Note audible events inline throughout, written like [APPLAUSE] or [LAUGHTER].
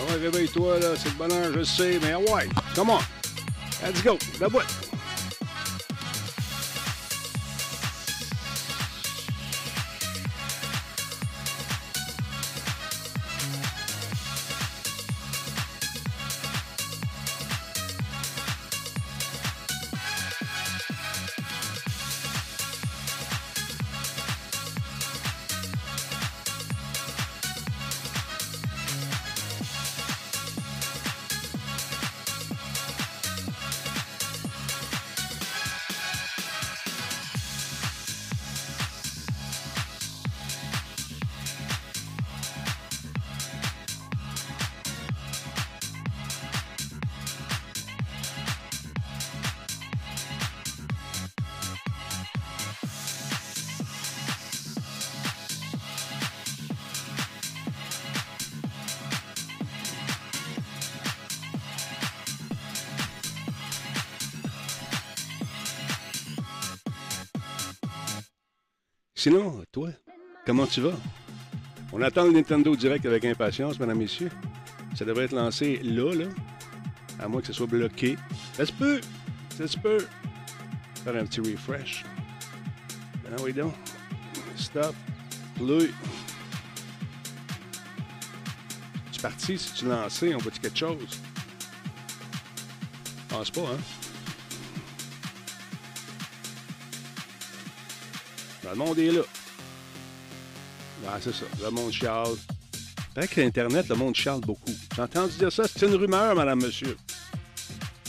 Ah ouais, réveille-toi, là. C'est le bonheur, je sais, mais ouais. Come on. Let's go. La boîte. Sinon, toi, comment tu vas? On attend le Nintendo Direct avec impatience, mesdames, messieurs. Ça devrait être lancé là, là. À moins que ce soit bloqué. Ça se peut. Ça se peut. Faire un petit refresh. Ben oui, donc. Stop. Play. Tu parti? Si tu lancé, on voit-tu quelque chose? Pense pas, hein? Le monde est là. Ah, c'est ça. Le monde chiale. Avec l'Internet, le monde chiale beaucoup. J'ai entendu dire ça. C'est une rumeur, madame, monsieur.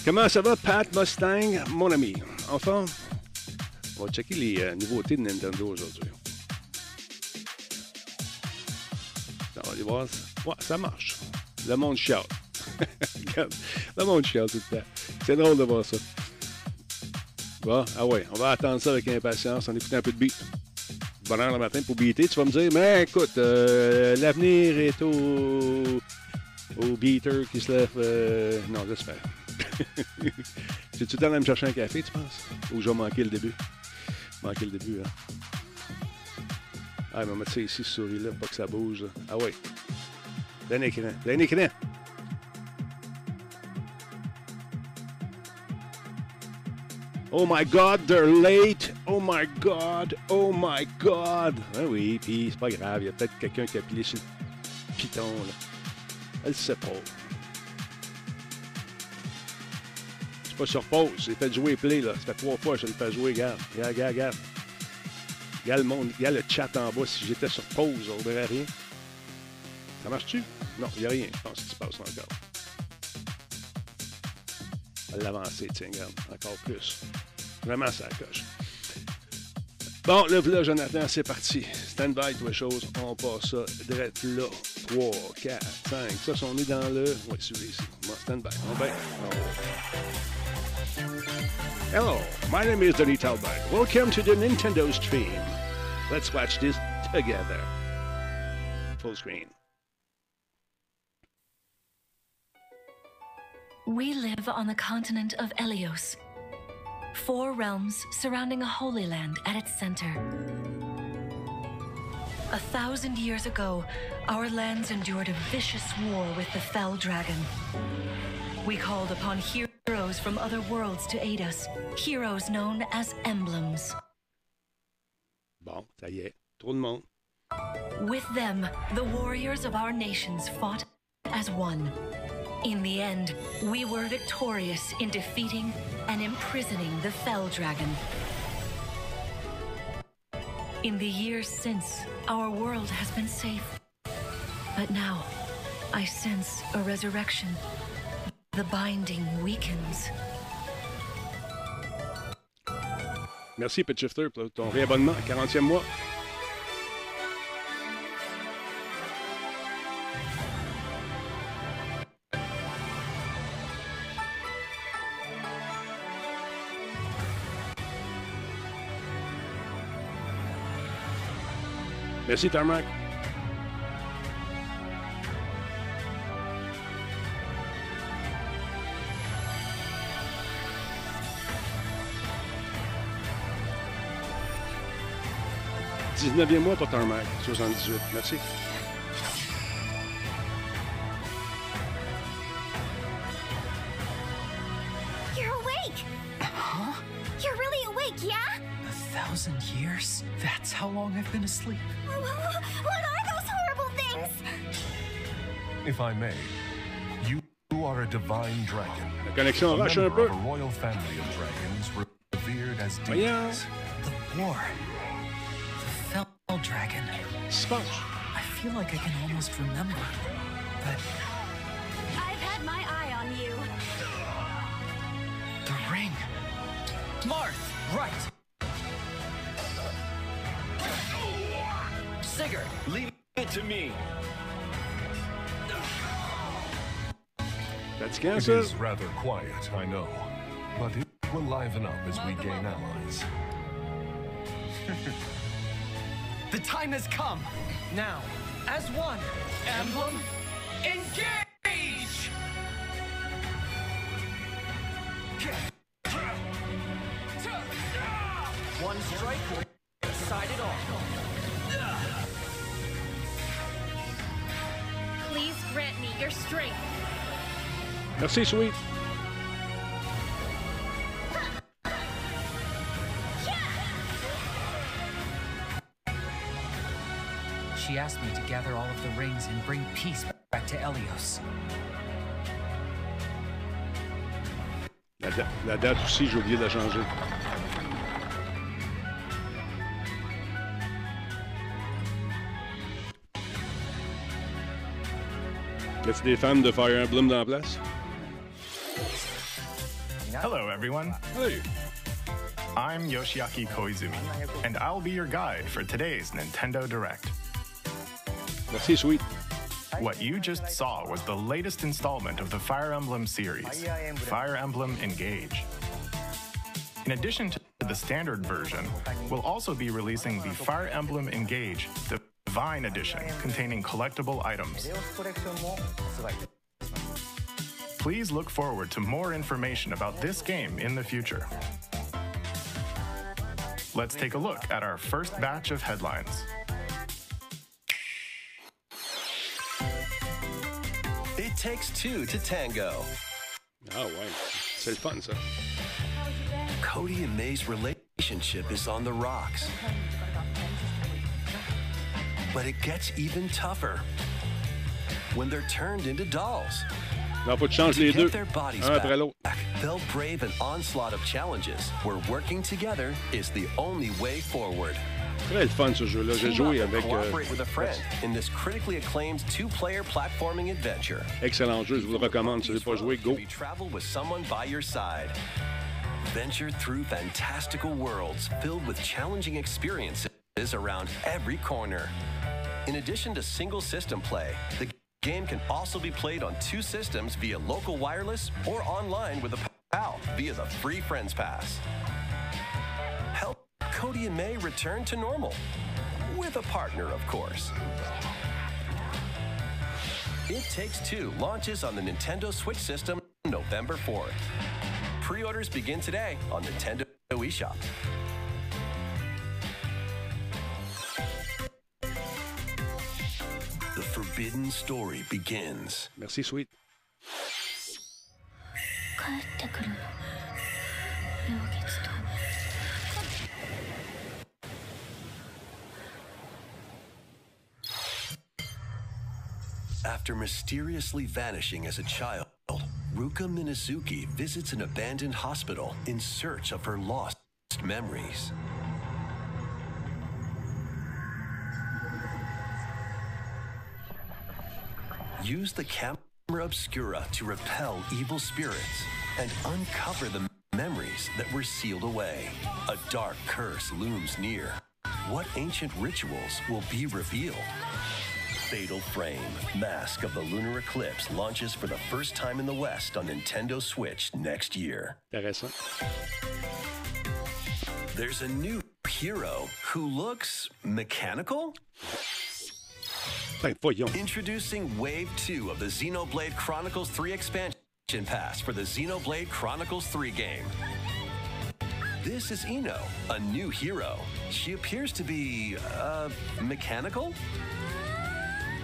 Comment ça va, Pat Mustang, mon ami? Enfin, on va checker les euh, nouveautés de Nintendo aujourd'hui. On va aller voir. Ouais, ça marche. Le monde chiale. [LAUGHS] Regarde, le monde chiale tout le. C'est drôle de voir ça. Ah ouais, on va attendre ça avec impatience. On écoute un peu de beat. Bonheur le matin pour beater. Tu vas me dire, mais écoute, euh, l'avenir est au, au beater qui se lève. Euh... Non, j'espère. [LAUGHS] Tu temps à me chercher un café, tu penses? Ou j'ai manqué le début? Manqué le début, hein? Ah, mais on va mettre ça ici, ce souris-là, pas que ça bouge. Ah ouais. D'un écran. D'un écran. Oh my God, they're late. Oh my God, oh my God. Ah oui, puis c'est pas grave, il y a peut-être quelqu'un qui a appuyé sur le piton. Là. Elle sait pas. C'est pas sur pause, j'ai fait jouer play là. Ça fait trois fois que je le fais jouer, regarde. Regarde, regarde, regarde. Regarde le monde, regarde le chat en bas. Si j'étais sur pause, on verrait rien. Ça marche-tu? Non, il n'y a rien, je pense, qui se passe encore. L'avancer, tiens, encore plus. Vraiment, ça coche. Bon, là, là, Jonathan, c'est parti. Stand by, toi, chose. On passe ça direct là. 3, 4, 5. Ça, on est dans le. Oui, suivez ici. Bon, stand by. On va Hello, my name is Donny Talbot. Welcome to the Nintendo stream. Let's watch this together. Full screen. We live on the continent of Elyos. Four realms surrounding a holy land at its center. A thousand years ago, our lands endured a vicious war with the Fell Dragon. We called upon heroes from other worlds to aid us, heroes known as emblems. Bon, ça y est. Trop de monde. With them, the warriors of our nations fought as one. In the end, we were victorious in defeating and imprisoning the Fell Dragon. In the years since, our world has been safe. But now, I sense a resurrection. The binding weakens. Merci, Shifter, pour ton réabonnement, 40e mois. Merci, Tarmac. Dix-neuvième mois pour Tarmac, 78. Merci. I've been asleep. Oh, oh, what are those horrible things? If I may, you are a divine dragon. La connexion A vache un member peu. of a royal family of dragons revered as deities. The war. The Fell Dragon. Qu'est-ce qui se passe? I feel like I can almost remember. But I've had my eye on you. the ring. Marth, right. Sigurd, Leave it to me. Fatigant, It ça? is rather quiet, I know, but it will liven up as we gain allies. [LAUGHS] the time has come. Now, as one, emblem, engage! Merci, Sweet. She asked me to gather all of the rings and bring peace back to Elios. La, da- la date aussi, j'ai oublié de la changer. Y a-t-il des fans de Fire Emblem dans la place? Hello, everyone. Hey! I'm Yoshiaki Koizumi, and I'll be your guide for today's Nintendo Direct. Merci, Sweet. What you just saw was the latest installment of the Fire Emblem series, Fire Emblem Engage. In addition to the standard version, we'll also be releasing the Fire Emblem Engage Divine Edition containing collectible items. Please look forward to more information about this game in the future. Let's take a look at our first batch of headlines. It takes two to tango. Ouais, c'est le fun, ça. Cody and May's relationship is on the rocks. But it gets even tougher when they're turned into dolls. Non, faut que tu changes les deux. Un après l'autre. they'll brave an onslaught of challenges where working together is the only way forward. Très le fun, ce jeu-là. J'ai joué avec... euh, excellent jeu, je vous le recommande. Si vous n'avez pas joué, go. Venture through fantastical worlds filled with challenging experiences around every corner. In addition to single system play, the game can also be played on two systems via local wireless or online with a PAL via the free Friends Pass. Help Cody and May return to normal. With a partner, of course. It Takes Two launches on the Nintendo Switch system November 4th. Pre orders begin today on Nintendo eShop. forbidden story begins. Merci, Sweet. 帰ってくるの明月と After mysteriously vanishing as a child, Ruka Minazuki visits an abandoned hospital in search of her lost memories. Use the camera obscura to repel evil spirits and uncover the memories that were sealed away. A dark curse looms near. What ancient rituals will be revealed? Fatal Frame, Mask of the Lunar Eclipse launches for the first time in the West on Nintendo Switch next year. Intéressant. There's a new hero who looks mechanical? Voyons. Introducing Wave 2 of the Xenoblade Chronicles 3 expansion pass for the Xenoblade Chronicles 3 game. This is Ino, a new hero. She appears to be, uh, mechanical?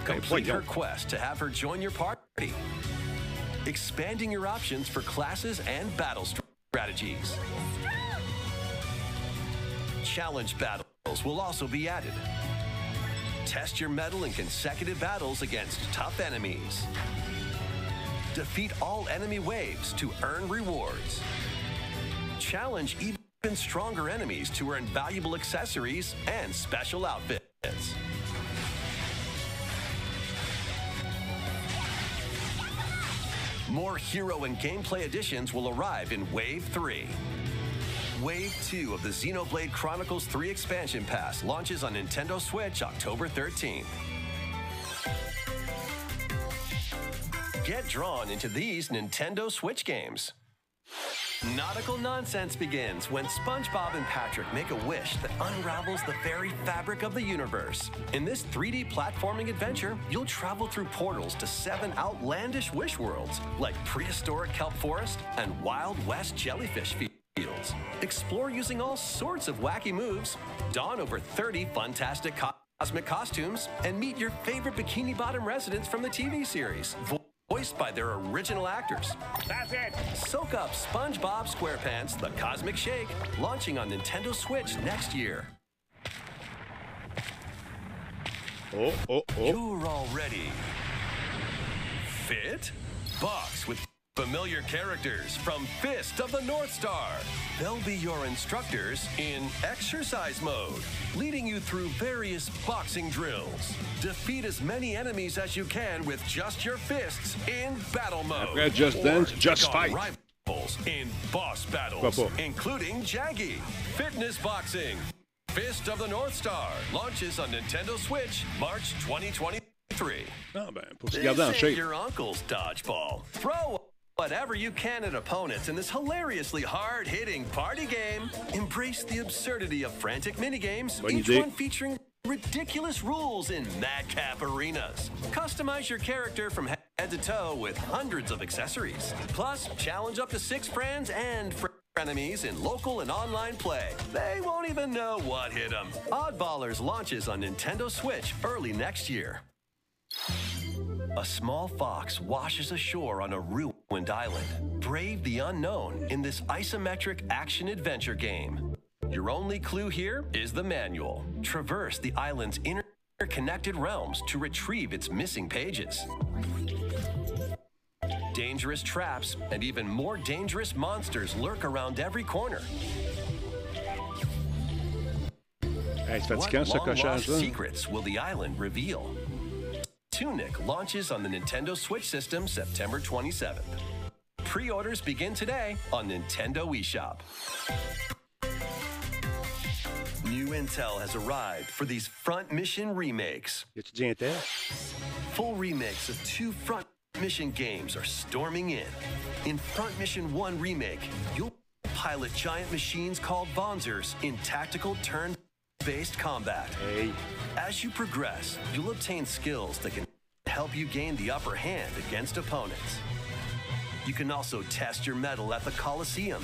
Complete her quest to have her join your party. Expanding your options for classes and battle strategies. Challenge battles will also be added. Test your mettle in consecutive battles against tough enemies. Defeat all enemy waves to earn rewards. Challenge even stronger enemies to earn valuable accessories and special outfits. More hero and gameplay additions will arrive in Wave 3. Wave 2 of the Xenoblade Chronicles 3 expansion pass launches on Nintendo Switch October 13th. Get drawn into these Nintendo Switch games. Nautical nonsense begins when SpongeBob and Patrick make a wish that unravels the very fabric of the universe. In this 3D platforming adventure, you'll travel through portals to seven outlandish wish worlds, like prehistoric kelp forest and Wild West jellyfish fields. Explore using all sorts of wacky moves, don over 30 fantastic cosmic costumes, and meet your favorite Bikini Bottom residents from the TV series voiced by their original actors. That's it. Soak up SpongeBob SquarePants The Cosmic Shake, launching on Nintendo Switch next year. Oh, oh, oh. You're all ready. Fit? Box with familiar characters from Fist of the North Star. They'll be your instructors in exercise mode, leading you through various boxing drills. Defeat as many enemies as you can with just your fists in battle mode. Après Just then, Just Fight. Rivals in boss battles, including Jagi. Fitness boxing. Fist of the North Star launches on Nintendo Switch March 2023. Ah ben, pour se garder This shape. your uncle's dodgeball. Throw whatever you can at opponents in this hilariously hard-hitting party game. Embrace the absurdity of frantic minigames, each one featuring ridiculous rules in madcap arenas. Customize your character from head to toe with hundreds of accessories. Plus, challenge up to six friends and enemies in local and online play. They won't even know what hit them. Oddballers launches on Nintendo Switch early next year. A small fox washes ashore on a ruined island. Brave the unknown in this isometric action adventure game. Your only clue here is the manual. Traverse the island's interconnected realms to retrieve its missing pages. Dangerous traps and even more dangerous monsters lurk around every corner. Hey, What long-lost secrets will the island reveal? Tunic launches on the Nintendo Switch system September 27th. Pre-orders begin today on Nintendo eShop. New intel has arrived for these Front Mission remakes. Y a-tu dit Intel? Full remakes of two Front Mission games are storming in. In Front Mission 1 Remake, you'll pilot giant machines called Wanzers in tactical turn-based combat. Hey. As you progress, you'll obtain skills that can help you gain the upper hand against opponents. You can also test your mettle at the Coliseum.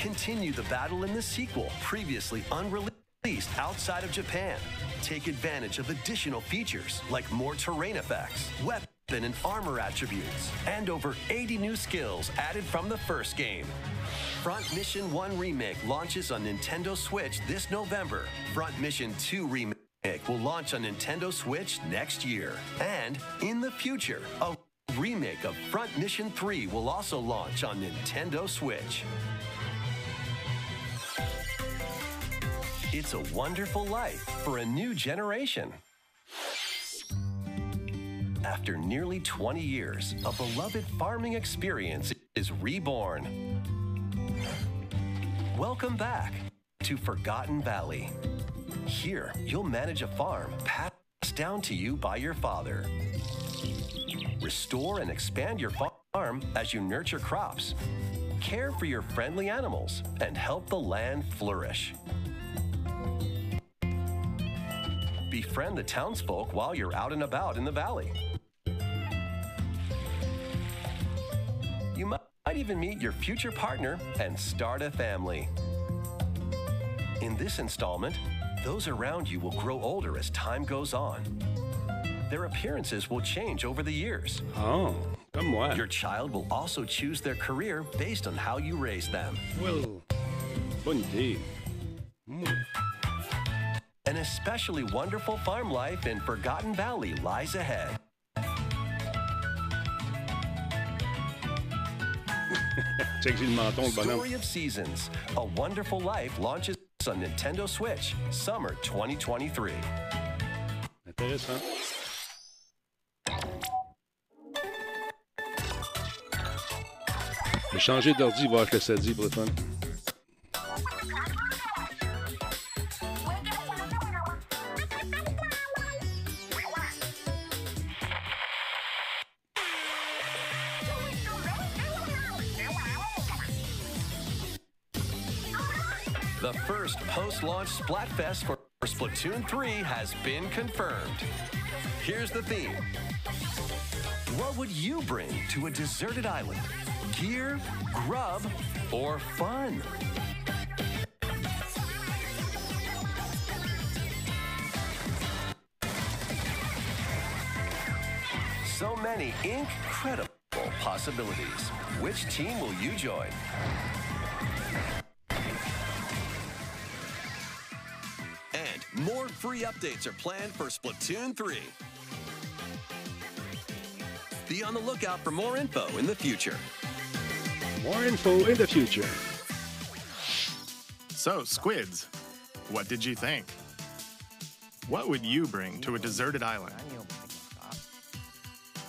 Continue the battle in the sequel, previously unreleased outside of Japan. Take advantage of additional features like more terrain effects, weapon and armor attributes, and over 80 new skills added from the first game. Front Mission 1 Remake launches on Nintendo Switch this November. Front Mission 2 Remake will launch on Nintendo Switch next year. And in the future, a remake of Front Mission 3 will also launch on Nintendo Switch. It's a wonderful life for a new generation. After nearly 20 years, a beloved farming experience is reborn. Welcome back to Forgotten Valley. Here, you'll manage a farm passed down to you by your father. Restore and expand your farm as you nurture crops, care for your friendly animals, and help the land flourish. Befriend the townsfolk while you're out and about in the valley. Might even meet your future partner and start a family. In this installment, those around you will grow older as time goes on. Their appearances will change over the years. Oh, Comme moi. Your child will also choose their career based on how you raise them. Well, idée. An especially wonderful farm life in Forgotten Valley lies ahead. [LAUGHS] Check le menton, le bonhomme. Story of Seasons, A Wonderful Life launches on Nintendo Switch, summer 2023. Intéressant. Je vais changer d'ordi, voir ce que ça dit pour le fun. The first post-launch Splatfest for Splatoon 3 has been confirmed. Here's the theme. What would you bring to a deserted island? Gear, grub, or fun? So many incredible possibilities. Which team will you join? Free updates are planned for Splatoon 3. Be on the lookout for more info in the future. More info in the future. So, squids, what did you think? What would you bring to a deserted island?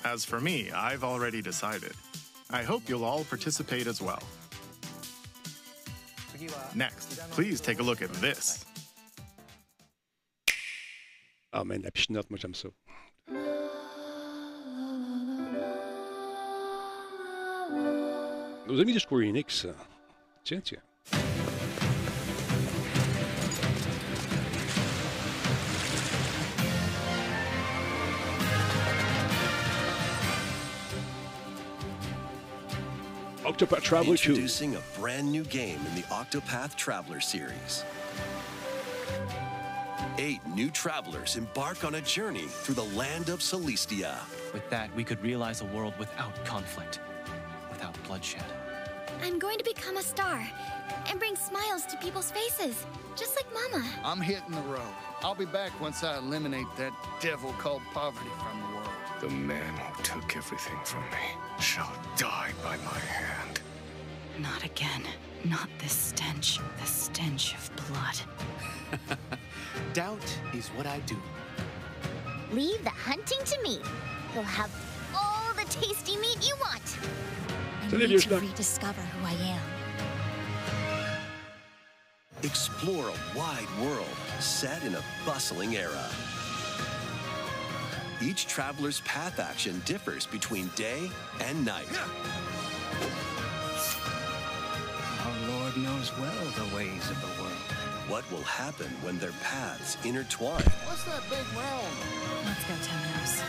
As for me, I've already decided. I hope you'll all participate as well. Next, please take a look at this. Ah, man, la pichinotte, moi, j'aime ça. Nos amis de Square Enix. Tiens, tiens. Octopath Traveler 2. Introducing a brand new game in the Octopath Traveler series. Eight new travelers embark on a journey through the land of Solistia. With that, we could realize a world without conflict, without bloodshed. I'm going to become a star and bring smiles to people's faces, just like Mama. I'm hitting the road. I'll be back once I eliminate that devil called poverty from the world. The man who took everything from me shall die by my hand. Not again. Not the stench. The stench of blood. [LAUGHS] Doubt is what I do. Leave the hunting to me. You'll have all the tasty meat you want. I Salut, need vieux to rediscover who I am. Explore a wide world set in a bustling era. Each traveler's path action differs between day and night. Our knows well the ways of the world. What will happen when their paths intertwine? What's that big round? Let's go, Temenos.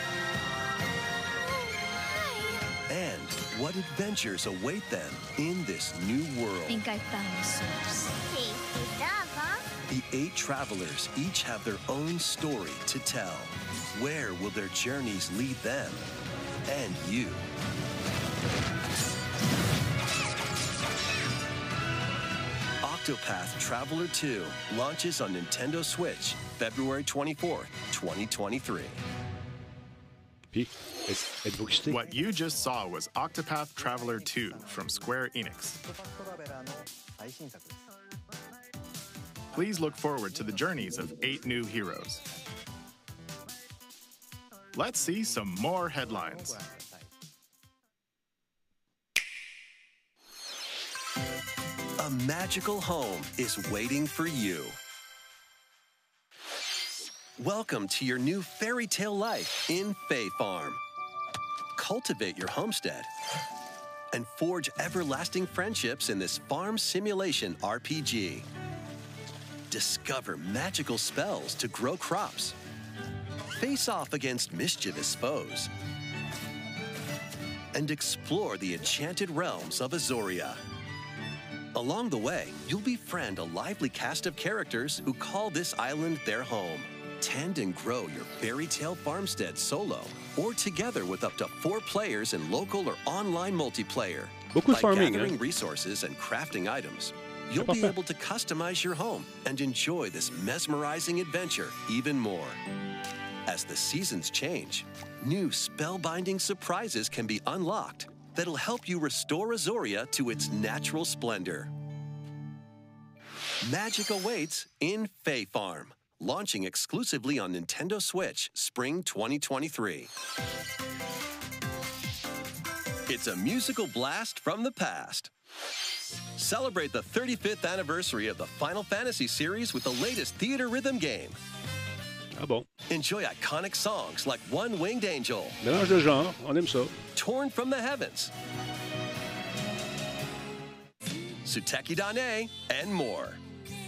And what adventures await them in this new world? think I found the source. Tasty stuff, huh? The eight travelers each have their own story to tell. Where will their journeys lead them and you? Octopath Traveler 2 launches on Nintendo Switch February 24th, 2023. Puis, êtes- êtes-vous excité? What you just saw was Octopath Traveler 2 from Square Enix. Please look forward to the journeys of eight new heroes. Let's see some more headlines. A magical home is waiting for you. Welcome to your new fairy tale life in Fae Farm. Cultivate your homestead and forge everlasting friendships in this farm simulation RPG. Discover magical spells to grow crops. Face off against mischievous foes. And explore the enchanted realms of Azoria. Along the way, you'll befriend a lively cast of characters who call this island their home. tend and grow your fairy tale farmstead solo or together with up to four players in local or online multiplayer. Beaucoup By farming, eh? gathering hein? resources and crafting items, you'll be able to customize your home and enjoy this mesmerizing adventure even more. As the seasons change, new spellbinding surprises can be unlocked that'll help you restore Azoria to its natural splendor. Magic awaits in Fae Farm, launching exclusively on Nintendo Switch spring 2023. It's a musical blast from the past. Celebrate the 35th anniversary of the Final Fantasy series with the latest theater rhythm game. Ah bon? Enjoy iconic songs like One Winged Angel, Mélange de genre, on aime ça. Torn from the Heavens, Suteki da ne, and more.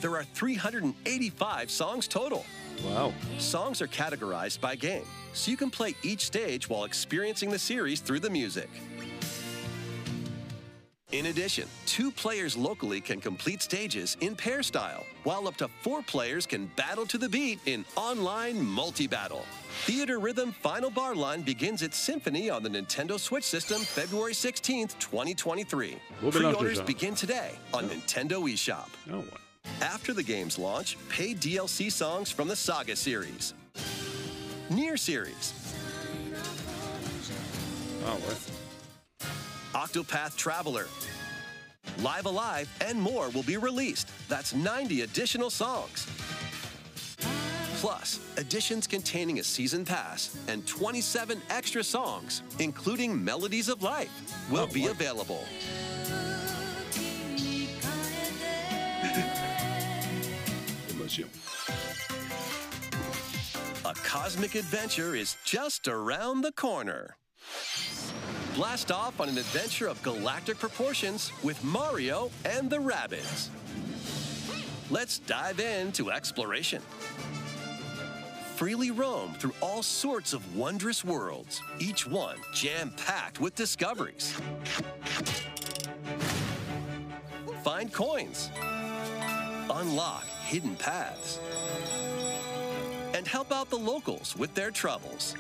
There are 385 songs total. Wow. Songs are categorized by game, so you can play each stage while experiencing the series through the music. In addition, two players locally can complete stages in pair style, while up to four players can battle to the beat in online multi battle. Theatrhythm Final Bar Line begins its symphony on the Nintendo Switch system February 16th, 2023. Beau mélange Pre-orders begin today on Nintendo eShop. After the game's launch, paid DLC songs from the Saga series, NieR series, ouais. Octopath Traveler, Live Alive, and more will be released. That's 90 additional songs. Plus, editions containing a season pass and 27 extra songs, including Melodies of Life, will Oh, be wow. available. A cosmic adventure is just around the corner. Blast off on an adventure of galactic proportions with Mario and the Rabbids. Let's dive into exploration. Freely roam through all sorts of wondrous worlds, each one jam packed with discoveries. Find coins, unlock hidden paths, and help out the locals with their troubles.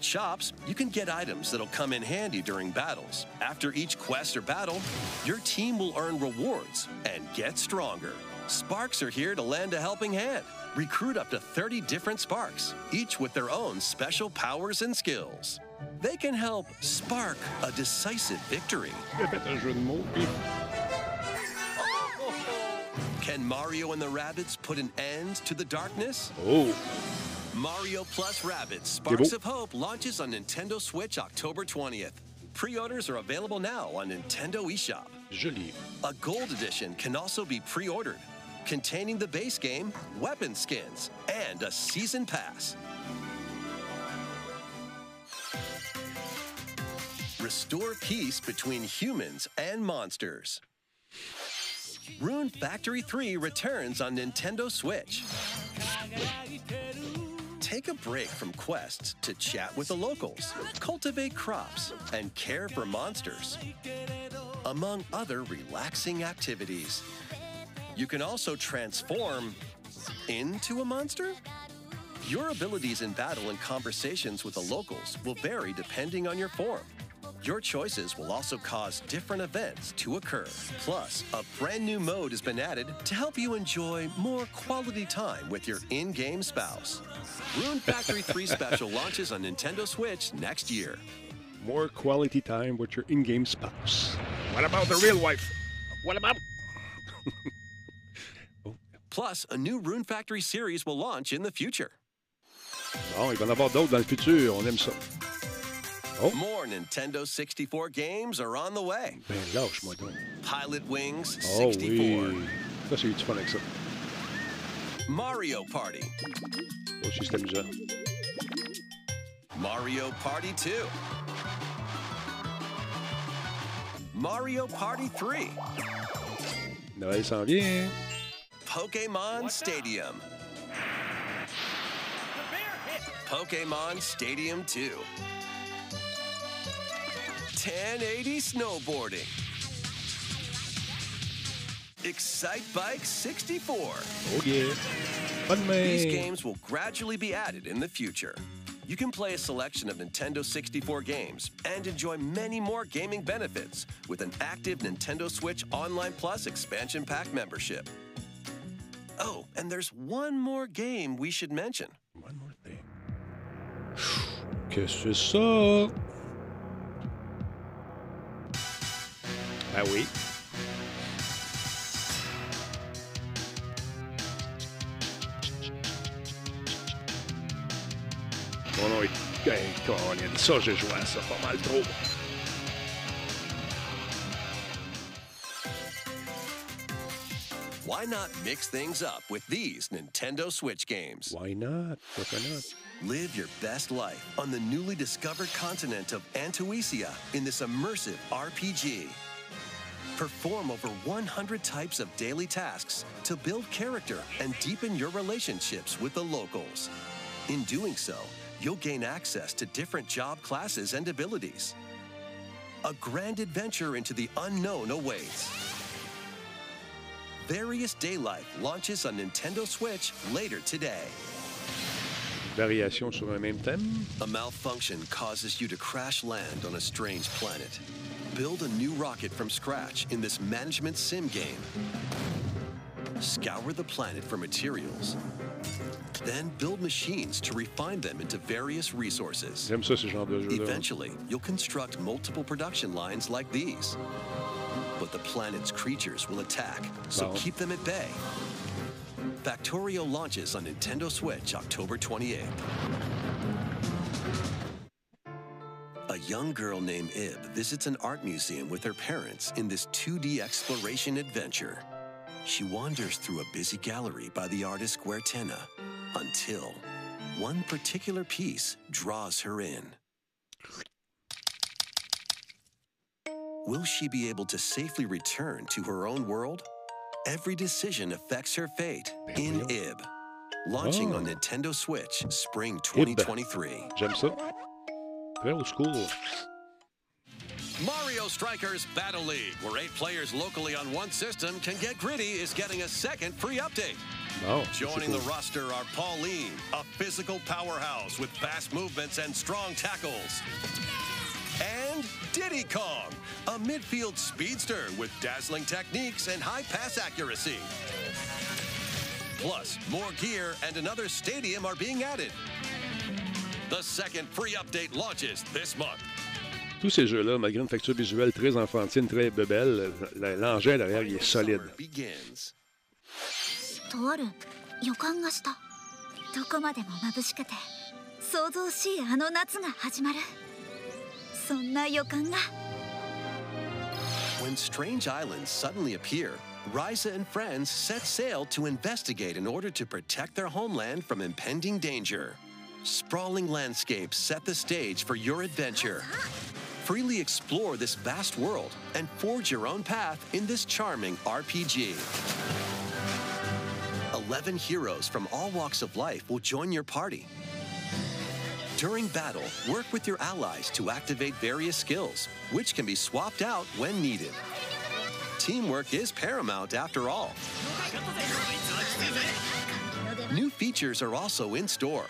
At shops, you can get items that'll come in handy during battles. After each quest or battle, your team will earn rewards and get stronger. Sparks are here to lend a helping hand. Recruit up to 30 different Sparks, each with their own special powers and skills. They can help spark a decisive victory. Can Mario and the Rabbids put an end to the darkness? Oh! Mario Plus Rabbids Sparks of Hope launches on Nintendo Switch October 20th. Pre-orders are available now on Nintendo eShop. Joli. A gold edition can also be pre-ordered, containing the base game, weapon skins, and a season pass. Restore peace between humans and monsters. Rune Factory 3 returns on Nintendo Switch. Take a break from quests to chat with the locals, cultivate crops, and care for monsters, among other relaxing activities. You can also transform into a monster? Your abilities in battle and conversations with the locals will vary depending on your form. Your choices will also cause different events to occur. Plus, a brand new mode has been added to help you enjoy more quality time with your in game spouse. Rune Factory 3 [LAUGHS] Special launches on Nintendo Switch next year. More quality time with your in-game spouse. What about the real wife? What about? [LAUGHS] Plus, a new Rune Factory series will launch in the future. Bon, il va y en avoir d'autres dans le futur. On aime ça. Oh. More Nintendo 64 games are on the way. Ben, lâche-moi donc. Pilotwings Oh 64, oui. Ça, c'est eu fun avec ça. Mario Party, Aussi, c'est amusant. Mario Party 2, Mario Party 3, Noël s'en vient. Pokemon Stadium, Pokemon Stadium 2, 1080 Snowboarding, Excite Bike 64. Oh yeah. Bonne main. These games will gradually be added in the future. You can play a selection of Nintendo 64 games and enjoy many more gaming benefits with an active Nintendo Switch Online Plus expansion pack membership. Oh, and there's one more game we should mention. One more thing. Qu'est-ce que c'est ça? Ah oui. Mon nom est... Hey, Colin, ça, j'ai joué à ça pas. Why not mix things up with these Nintendo Switch games? Why not? Pourquoi not? Live your best life on the newly discovered continent of Antuisia in this immersive RPG. Perform over 100 types of daily tasks to build character and deepen your relationships with the locals. In doing so, you'll gain access to different job classes and abilities. A grand adventure into the unknown awaits. Various Daylife launches on Nintendo Switch later today. Variation sur un même thème. A malfunction causes you to crash land on a strange planet. Build a new rocket from scratch in this management sim game. Scour the planet for materials. Then build machines to refine them into various resources. J'aime ça, ce genre de jeu-là. Eventually, you'll construct multiple production lines like these. But the planet's creatures will attack, so keep them at bay. Factorio launches on Nintendo Switch October 28th. A young girl named Ib visits an art museum with her parents in this 2D exploration adventure. She wanders through a busy gallery by the artist Guertena until one particular piece draws her in. Will she be able to safely return to her own world? Every decision affects her fate in Ib. Launching on Oh. Nintendo Switch spring 2023. J'aime ça. Old school. Mario Strikers Battle League, where eight players locally on one system can get gritty, is getting a second free update. Oh, C'est Joining the roster are Pauline, a physical powerhouse with fast movements and strong tackles. And Diddy Kong, a midfield speedster with dazzling techniques and high pass accuracy. Plus, more gear and another stadium are being added. The second free update launches this month. Tous ces jeux-là, malgré une facture visuelle très enfantine, très bebelle, l'engin derrière, il est solide. 予感がしたどこまでも眩しくて想像しいあの夏が始まるそんな予感が When strange islands suddenly appear, Ryza and friends set sail to investigate in order to protect their homeland from impending danger. Sprawling landscapes set the stage for your adventure. Freely explore this vast world and forge your own path in this charming RPG. 11 heroes from all walks of life will join your party. During battle, work with your allies to activate various skills, which can be swapped out when needed. Teamwork is paramount after all. New features are also in store.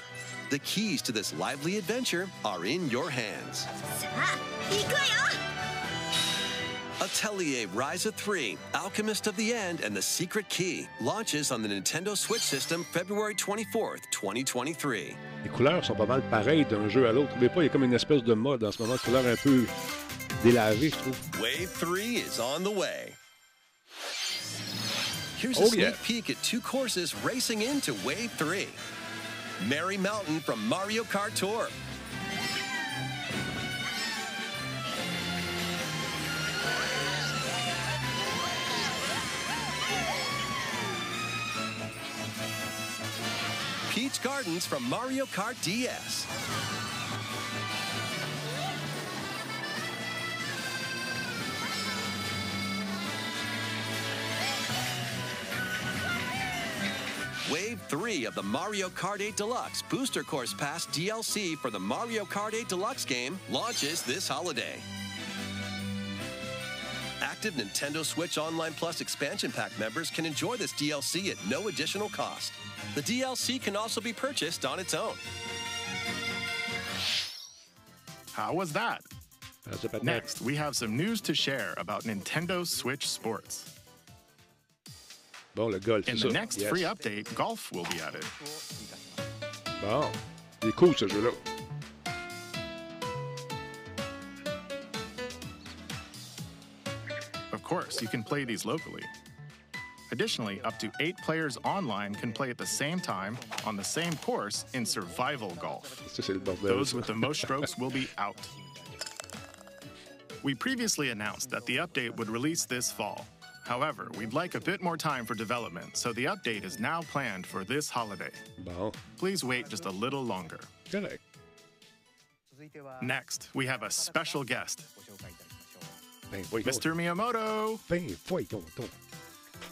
The keys to this lively adventure are in your hands. Atelier Ryza 3, Alchemist of the End and the Secret Key, launches on the Nintendo Switch system February 24th, 2023. Les couleurs sont pas mal pareilles d'un jeu à l'autre. mais pas, il y a comme une espèce de mode en ce moment, couleur un peu délavée, je trouve. Wave 3 is on the way. Here's a oh, sneak yeah. peek at two courses racing into Wave 3. Merry Mountain from Mario Kart Tour. Peach Gardens from Mario Kart DS. Wave 3 of the Mario Kart 8 Deluxe Booster Course Pass DLC for the Mario Kart 8 Deluxe game launches this holiday. active Nintendo Switch Online Plus expansion pack members can enjoy this DLC at no additional cost. The DLC can also be purchased on its own. How was that? How's about Next, we have some news to share about Nintendo Switch Sports. Bon, le golf, In the ça. next Yes. free update, golf will be added. Bon. Il est cool, ce jeu-là. Of course, you can play these locally. Additionally, up to eight players online can play at the same time on the same course in survival golf. Ça, bordel. Those with the most strokes will be out. We previously announced that the update would release this fall. However, we'd like a bit more time for development, so the update is now planned for this holiday. Bon. Please wait just a little longer. Correct. Next, we have a special guest, Mr. Miyamoto. Ben, voyons donc.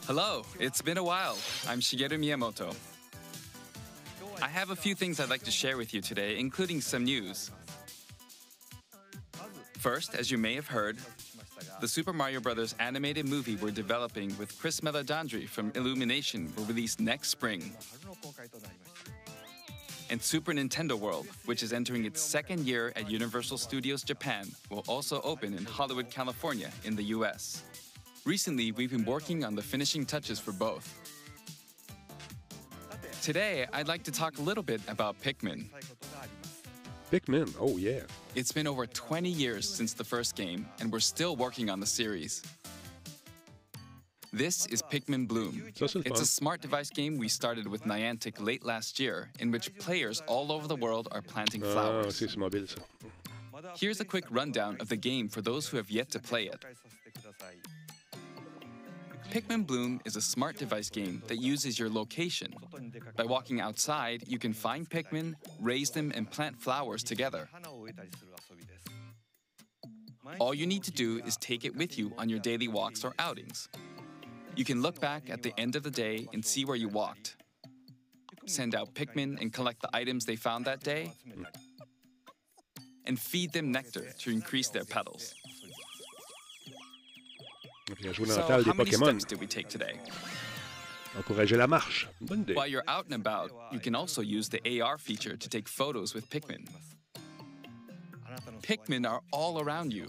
Hello, it's been a while. I'm Shigeru Miyamoto. I have a few things I'd like to share with you today, including some news. First, as you may have heard, the Super Mario Bros. animated movie we're developing with Chris Meledandri from Illumination will release next spring. And Super Nintendo World, which is entering its second year at Universal Studios Japan, will also open in Hollywood, California, in the US. Recently, we've been working on the finishing touches for both. Today, I'd like to talk a little bit about Pikmin. Pikmin, oh yeah. It's been over 20 years since the first game, and we're still working on the series. This is Pikmin Bloom. It's fun. a smart device game we started with Niantic late last year, in which players all over the world are planting Ah, flowers. c'est sur mobile, ça. Here's a quick rundown of the game for those who have yet to play it. Pikmin Bloom is a smart device game that uses your location. By walking outside, you can find Pikmin, raise them, and plant flowers together. All you need to do is take it with you on your daily walks or outings. You can look back at the end of the day and see where you walked. Send out Pikmin and collect the items they found that day. And feed them nectar to increase their petals. À jouer dans So, how des Pokémon. steps did we take today? Encourager la marche. Bonne idée. While you're out and about, you can also use the AR feature to take photos with Pikmin. Pikmin are all around you.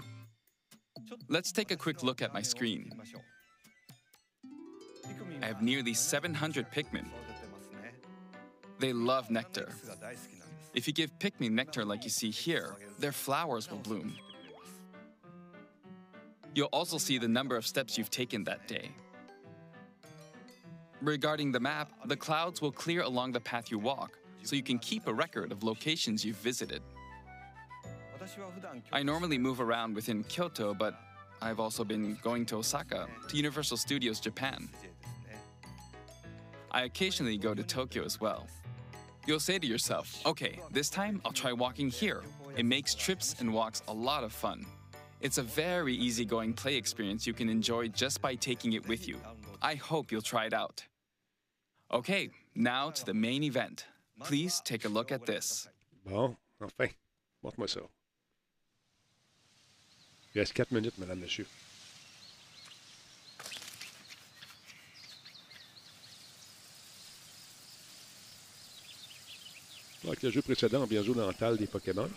Let's take a quick look at my screen. I have nearly 700 Pikmin. They love nectar. If you give Pikmin nectar like you see here, their flowers will bloom. You'll also see the number of steps you've taken that day. Regarding the map, the clouds will clear along the path you walk, so you can keep a record of locations you've visited. I normally move around within Kyoto, but I've also been going to Osaka, to Universal Studios Japan. I occasionally go to Tokyo as well. You'll say to yourself, okay, this time I'll try walking here. It makes trips and walks a lot of fun. It's a very easygoing play experience you can enjoy just by taking it with you. I hope you'll try it out. Okay, now to the main event. Please take a look at this. Bon, enfin. Montre-moi ça. Il reste 4 minutes, madame, monsieur. Avec le jeu précédent, on vient jouer dans salle des Pokémon.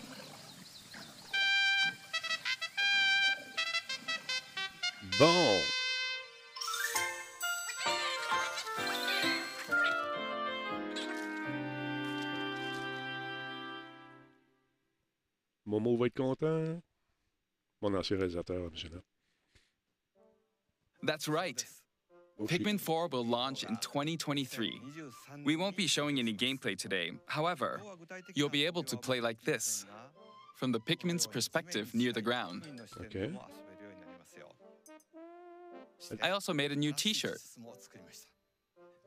Bon. Momo va être content. Mon ancien réalisateur, M. That's right. Pikmin 4 will launch in 2023. We won't be showing any gameplay today. However, you'll be able to play like this from the Pikmin's perspective near the ground. Okay. I also made a new t shirt.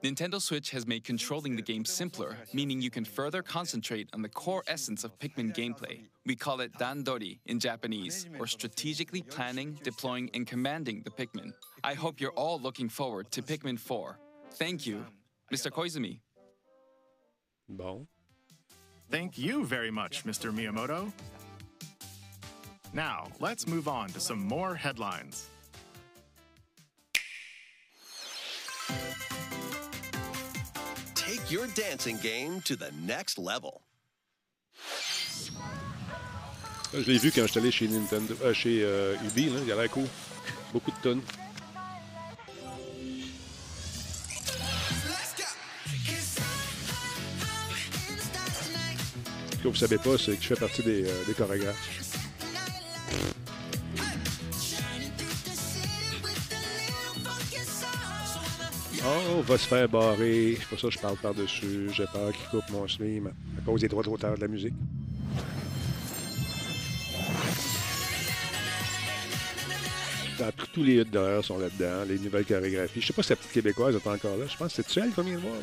Nintendo Switch has made controlling the game simpler, meaning you can further concentrate on the core essence of Pikmin gameplay. We call it Dandori in Japanese, or strategically planning, deploying, and commanding the Pikmin. I hope you're all looking forward to Pikmin 4. Thank you, Mr. Koizumi. Bon. Thank you very much, Mr. Miyamoto. Now, let's move on to some more headlines. Your dancing game to the next level. Je l'ai vu quand allé chez Nintendo, euh, chez euh, Ubi, a l'air. Beaucoup de tonnes. Ce que vous savez pas, c'est que je fais partie des, euh. Oh, on va se faire barrer. C'est pour ça que je parle par-dessus. J'ai peur qu'il coupe mon stream à cause des droits d'auteur de la musique. Tous les hits d'horreur sont là-dedans, les nouvelles chorégraphies. Je sais pas si la petite québécoise est encore là. Je pense que c'est elle qu'on vient de voir.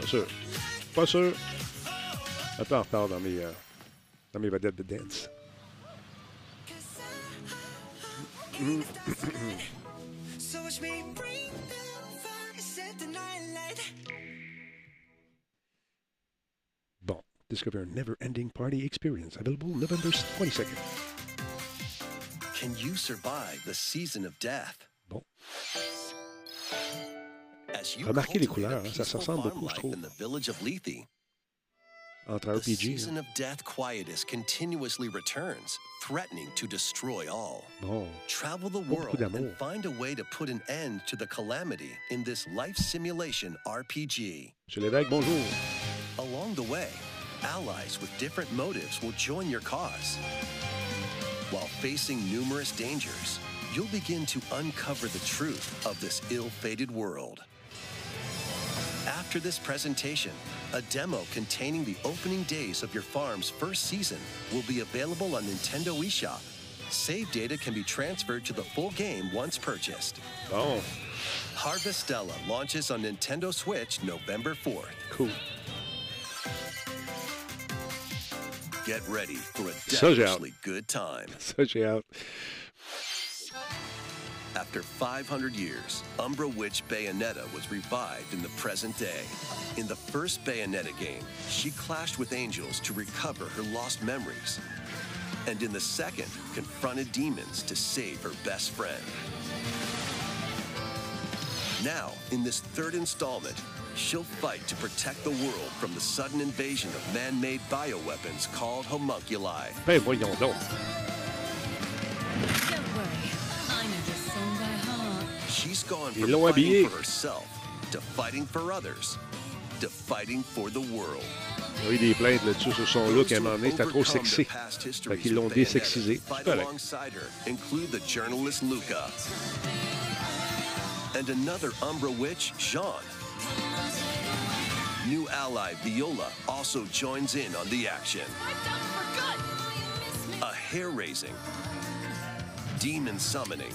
Pas sûr. Pas sûr. Un peu en dans mes, euh, dans mes vedettes de dance. Watch the night. Bon. Discover a never-ending party experience. Available November 22nd. Can you survive the season of death? Bon. As you Remarquez les couleurs, ça se ressemble beaucoup, je trouve. The village of the season of death quietus continuously returns, threatening to destroy all. Bon. Travel the world and find a way to put an end to the calamity in this life simulation RPG. Lévesque, bonjour. Along the way, allies with different motives will join your cause. While facing numerous dangers, you'll begin to uncover the truth of this ill fated world. After this presentation, a demo containing the opening days of your farm's first season will be available on Nintendo eShop. Save data can be transferred to the full game once purchased. Bon. Harvestella launches on Nintendo Switch November 4th. Cool. Get ready for a Ça, j'ai hâte. devilishly good time. [LAUGHS] J'ai hâte. After 500 years, Umbra Witch Bayonetta was revived in the present day. In the first Bayonetta game, she clashed with angels to recover her lost memories. And in the second, confronted demons to save her best friend. Now, in this third installment, she'll fight to protect the world from the sudden invasion of man-made bioweapons called homunculi. Ben, voyons gone from fighting for herself to fighting for others to fighting for the world. Il y a eu des plaintes là-dessus sur son look à un moment donné. C'était trop sexy. Fait qu'ils l'ont désexisé. C'est correct. alongside include the journalist Luca and another Umbra witch, Jean. New ally Viola also joins in on the action. A hair-raising, demon summoning,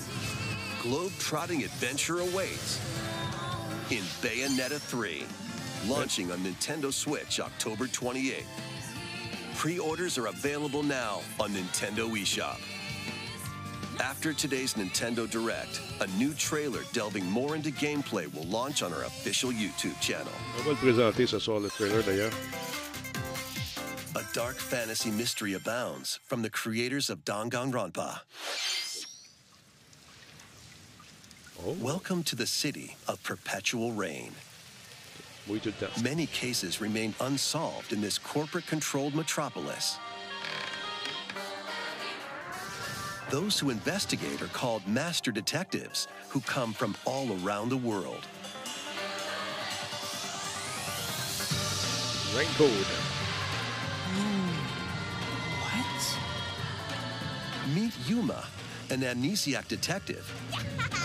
globe-trotting adventure awaits in Bayonetta 3, launching on Nintendo Switch October 28th. Pre-orders are available now on Nintendo eShop. After today's Nintendo Direct, a new trailer delving more into gameplay will launch on our official YouTube channel. On va le présenter ce soir, le trailer d'ailleurs. A dark fantasy mystery abounds from the creators of Danganronpa. Welcome to the city of perpetual rain. Oui, tout le temps. Many cases remain unsolved in this corporate controlled metropolis. Those who investigate are called master detectives who come from all around the world. Raincoat. What? Meet Yuma, an amnesiac detective, [LAUGHS]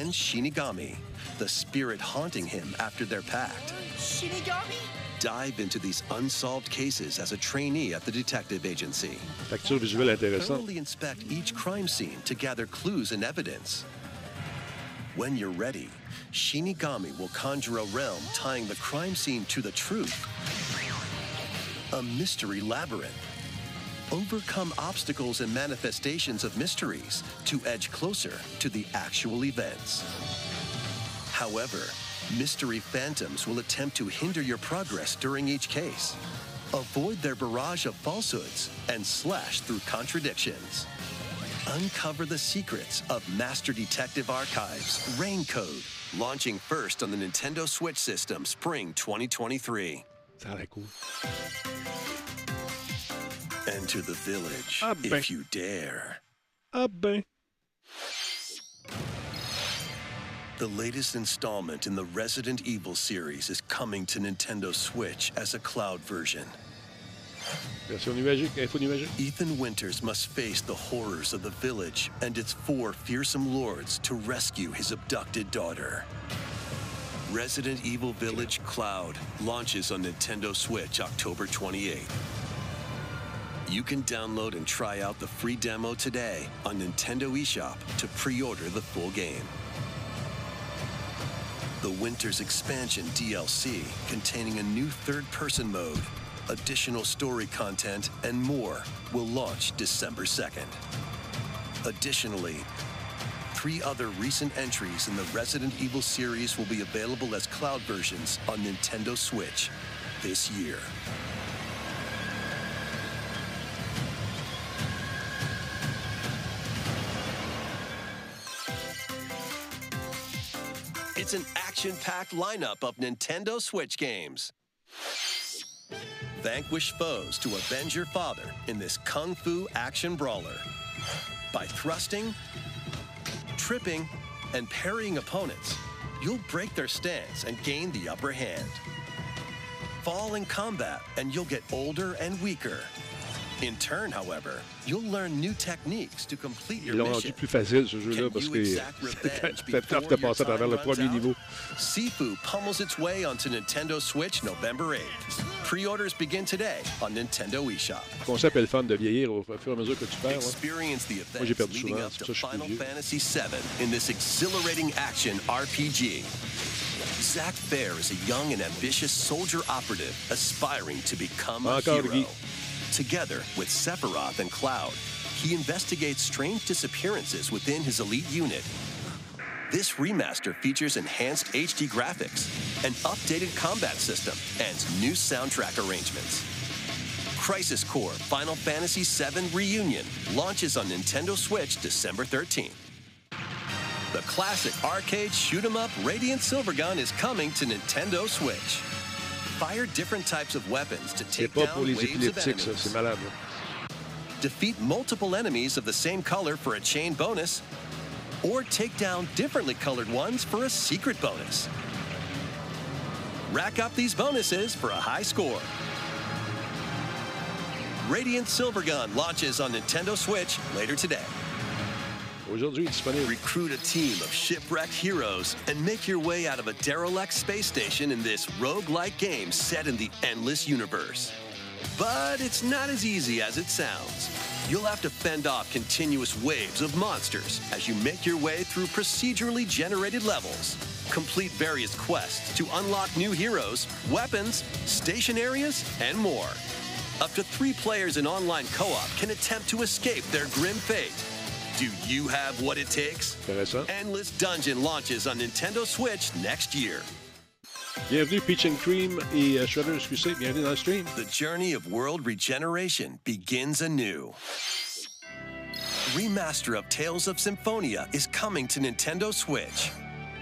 and Shinigami, the spirit haunting him after their pact. Shinigami? Dive into these unsolved cases as a trainee at the detective agency. Facture visuelle intéressante. Thoroughly inspect each crime scene to gather clues and evidence. When you're ready, Shinigami will conjure a realm tying the crime scene to the truth. A mystery labyrinth. Overcome obstacles and manifestations of mysteries to edge closer to the actual events. However, mystery phantoms will attempt to hinder your progress during each case. Avoid their barrage of falsehoods and slash through contradictions. Uncover the secrets of Master Detective Archives Rain Code launching first on the Nintendo Switch system spring 2023. Ça a cool. Enter the village Ah, ben. if you dare. Ah ben. The latest installment in the Resident Evil series is coming to Nintendo Switch as a cloud version. Version info. Ethan Winters must face the horrors of the village and its four fearsome lords to rescue his abducted daughter. Resident Evil Village Cloud launches on Nintendo Switch October 28th. You can download and try out the free demo today on Nintendo eShop to pre-order the full game. The Winters Expansion DLC, containing a new third-person mode, additional story content, and more, will launch December 2nd. Additionally, three other recent entries in the Resident Evil series will be available as cloud versions on Nintendo Switch this year. It's an action packed lineup of Nintendo Switch games. Vanquish foes to avenge your father in this kung fu action brawler. By thrusting, tripping, and parrying opponents, you'll break their stance and gain the upper hand. Fall in combat, and you'll get older and weaker. In turn, however, you'll learn new techniques to complete Ils your l'ont rendu mission. plus facile, ce jeu-là, parce que exact [LAUGHS] revenge c'était tough de before your passer à travers le premier niveau. Sifu pummels its way onto Nintendo Switch November 8th. Pre-orders begin today on Nintendo eShop. Le concept est le fun de vieillir au fur et à mesure que tu perds. the Moi, j'ai perdu souvent, c'est pour ça que je Final suis. Fantasy VII in this exhilarating action RPG. Zack Fair is a young and ambitious soldier operative aspiring to become a hero. Guy. Together with Sephiroth and Cloud, he investigates strange disappearances within his elite unit. This remaster features enhanced HD graphics, an updated combat system, and new soundtrack arrangements. Crisis Core Final Fantasy VII Reunion launches on Nintendo Switch December 13th. The classic arcade shoot 'em up Radiant Silvergun is coming to Nintendo Switch. Fire different types of weapons to take down waves of ça. enemies. Malade. Defeat multiple enemies of the same color for a chain bonus, or take down differently colored ones for a secret bonus. Rack up these bonuses for a high score. Radiant Silvergun launches on Nintendo Switch later today. Aujourd'hui, disponible. Recruit a team of shipwrecked heroes and make your way out of a derelict space station in this roguelike game set in the endless universe. But it's not as easy as it sounds. You'll have to fend off continuous waves of monsters as you make your way through procedurally generated levels. Complete various quests to unlock new heroes, weapons, station areas, and more. Up to three players in online co op can attempt to escape their grim fate. Do you have what it takes? Endless Dungeon launches on Nintendo Switch next year. Bienvenue, Peach and Cream et euh, Shredder, excusez, bienvenue dans le stream. The journey of world regeneration begins anew. Remaster of Tales of Symphonia is coming to Nintendo Switch.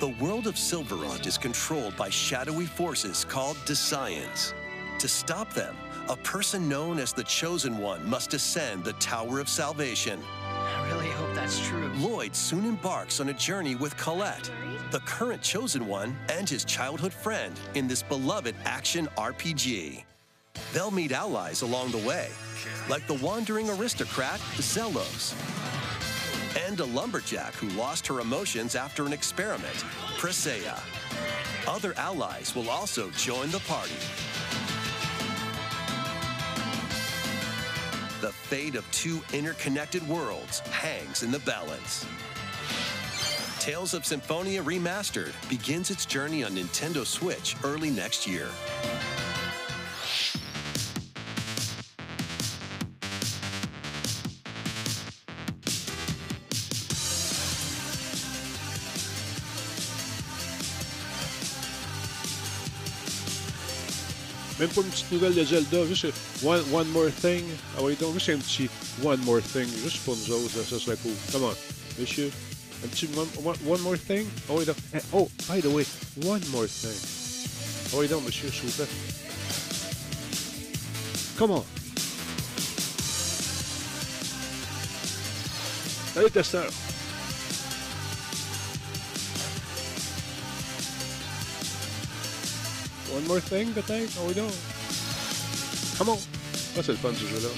The world of Sylvarant is controlled by shadowy forces called Desians. To stop them, a person known as the Chosen One must ascend the Tower of Salvation. I really hope that's true. Lloyd soon embarks on a journey with Colette, the current chosen one, and his childhood friend in this beloved action RPG. They'll meet allies along the way, like the wandering aristocrat Zelos, and a lumberjack who lost her emotions after an experiment, Presea. Other allies will also join the party. The fate of two interconnected worlds hangs in the balance. Tales of Symphonia Remastered begins its journey on Nintendo Switch early next year. Même pas une petite nouvelle de Zelda, juste One, one More Thing. Ah oui, donc juste un petit One More Thing, juste pour nous autres, ça serait cool. Come on, monsieur. Un petit one, one, more thing? Oh, oui, eh, Oh, by the way, one more thing. Oh, oui, donc, monsieur, s'il vous plaît. Come on. Allez, testeur. One more thing, peut-être? Oh, oui, donc. Come on. Ça, c'est le fun, ce jeu-là.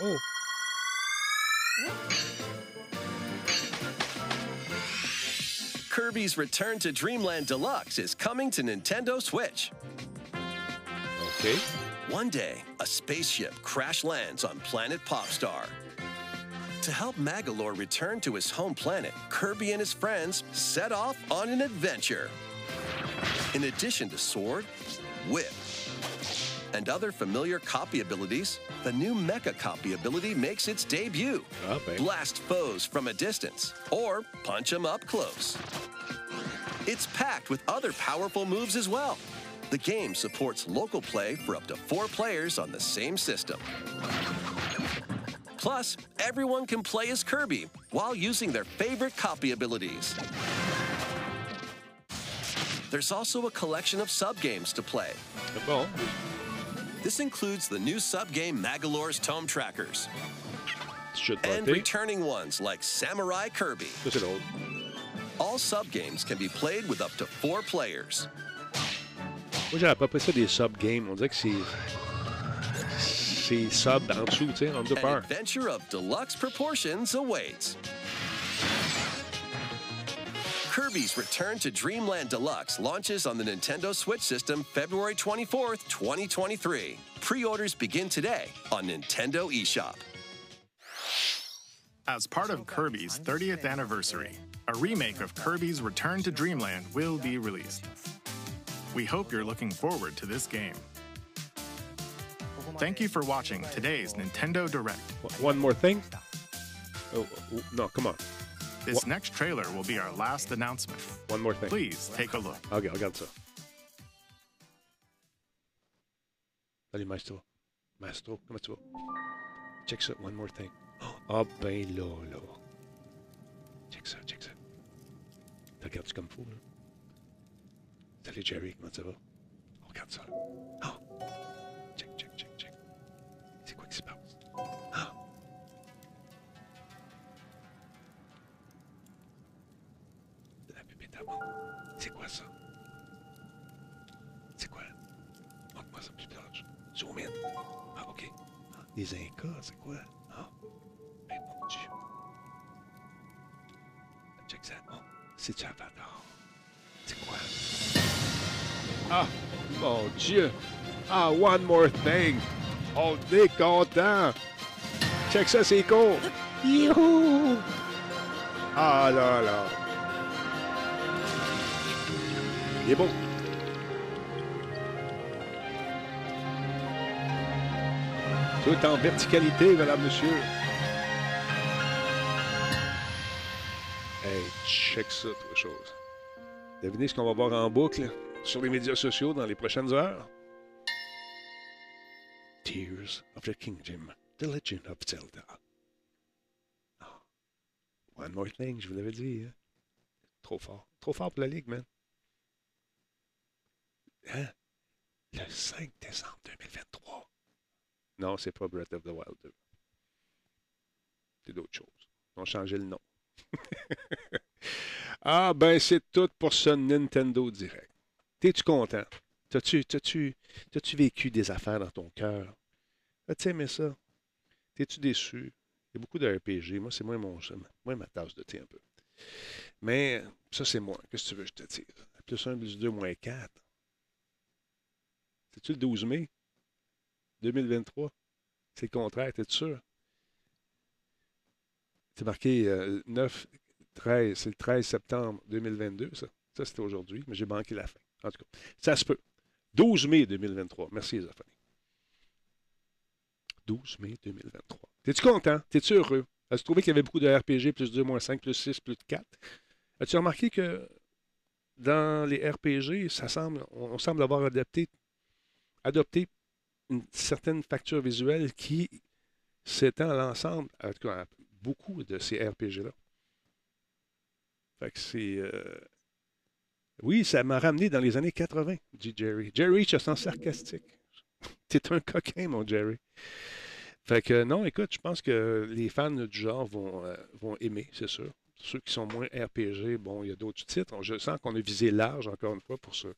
Oh. Kirby's Return to Dreamland Deluxe is coming to Nintendo Switch. Okay. One day, a spaceship crash lands on planet Popstar. To help Magolor return to his home planet, Kirby and his friends set off on an adventure. In addition to sword, whip, and other familiar copy abilities, the new Mecha copy ability makes its debut. Oh, Blast foes from a distance, or punch them up close. It's packed with other powerful moves as well. The game supports local play for up to four players on the same system. Plus, everyone can play as Kirby while using their favorite copy abilities. There's also a collection of sub-games to play. Bon. This includes the new sub-game Magolor's Tome Trackers. Should And be. returning ones like Samurai Kirby. Ça, c'est drôle. All sub-games can be played with up to four players. Moi, j'avais pas pris ça des sub-games. On dirait que c'est. C'est sub en dessous, tu sais, under An par. adventure of deluxe proportions awaits. Kirby's Return to Dreamland Deluxe launches on the Nintendo Switch system February 24th, 2023. Pre-orders begin today on Nintendo eShop. As part of Kirby's 30th anniversary, a remake of Kirby's Return to Dreamland will be released. We hope you're looking forward to this game. Thank you for watching today's Nintendo Direct. One more thing? Oh, oh, no, come on. This next trailer will be our last announcement. One more thing. Please take a look. Ok, regarde ça. Salut, Maestro. Maestro, vas? Check ça, one more thing. [GASPS] Ah, ben là. Check ça, check ça. Tu regardes-tu comme fou, là? Salut, Jerry, comment ça va? Regarde ça, là. C'est se passe? Ah! La pépite à moi. C'est quoi ça? C'est quoi? Montre-moi ça plus proche. Zoom in. Ah, OK. Les Incas, c'est quoi? Ah. Ben, mon Dieu. Check ça. Oh, c'est Javador. C'est quoi? Ah, mon Dieu. Ah, one more thing. On est content. Check ça, c'est cool. Youhou! Ah là là. Il est beau. Tout en verticalité, mesdames, messieurs. Hey, check ça, toi, chose. Devinez ce qu'on va voir en boucle sur les médias sociaux dans les prochaines heures? Tears of the Kingdom, The Legend of Zelda. Ah. One more thing, je vous l'avais dit. Trop fort. Trop fort pour la Ligue, man. Hein? Le 5 décembre 2023. Non, c'est pas Breath of the Wild 2. C'est d'autres choses. Ils ont changé le nom. [LAUGHS] ah, ben, c'est tout pour ce Nintendo Direct. T'es-tu content? T'as-tu, t'as-tu, t'as-tu vécu des affaires dans ton cœur? As-tu aimé ça? T'es-tu déçu? Il y a beaucoup de RPG. Moi, c'est moins, mon, moins ma tasse de thé un peu. Mais ça, c'est moi. Qu'est-ce que tu veux que je te dise? Plus 1, plus 2, moins 4. C'est-tu le 12 mai? 2023? C'est le contraire, t'es sûr? C'est marqué euh, 9, 13, c'est le 13 septembre 2022, ça. Ça, c'était aujourd'hui, mais j'ai manqué la fin. En tout cas, ça se peut. 12 mai 2023. Merci, Zéphanie. 12 mai 2023. T'es-tu content? T'es-tu heureux? As-tu trouvé qu'il y avait beaucoup de RPG, plus 2, moins 5, plus 6, plus 4? As-tu remarqué que dans les RPG, ça semble, on, semble avoir adopté une certaine facture visuelle qui s'étend à l'ensemble, en tout cas, à beaucoup de ces RPG-là. Fait que c'est. euh, Oui, ça m'a ramené dans les années 80, dit Jerry. Jerry, je sens sarcastique. [LAUGHS] T'es un coquin, mon Jerry. Fait que non, écoute, je pense que les fans du genre vont, euh, aimer, c'est sûr. Ceux qui sont moins RPG, bon, il y a d'autres titres. Je sens qu'on a visé large, encore une fois, pour ce,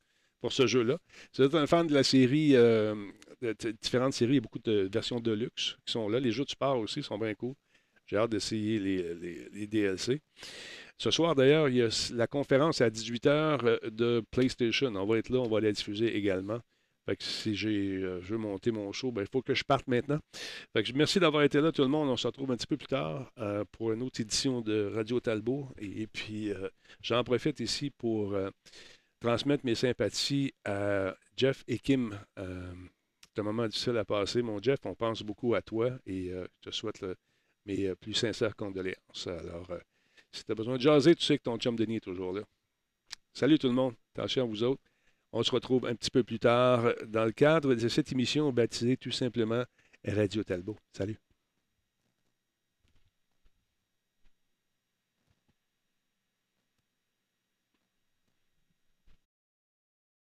pour ce jeu-là. Si vous êtes un fan de la série, euh, de différentes séries, il y a beaucoup de versions de luxe qui sont là. Les jeux de sport aussi sont bien cool. J'ai hâte d'essayer les DLC. Ce soir, d'ailleurs, il y a la conférence à 18h de PlayStation. On va être là, on va la diffuser également. Si j'ai, euh, je veux monter mon show, ben, il faut que je parte maintenant. Merci d'avoir été là, tout le monde. On se retrouve un petit peu plus tard euh, pour une autre édition de Radio Talbot. Et, puis, euh, j'en profite ici pour euh, transmettre mes sympathies à Jeff et Kim. Euh, c'est un moment difficile à passer, mon Jeff. On pense beaucoup à toi et euh, je te souhaite mes euh, plus sincères condoléances. Alors, euh, si tu as besoin de jaser, tu sais que ton chum Denis est toujours là. Salut tout le monde. Attention à vous autres. On se retrouve un petit peu plus tard dans le cadre de cette émission baptisée tout simplement Radio Talbot. Salut.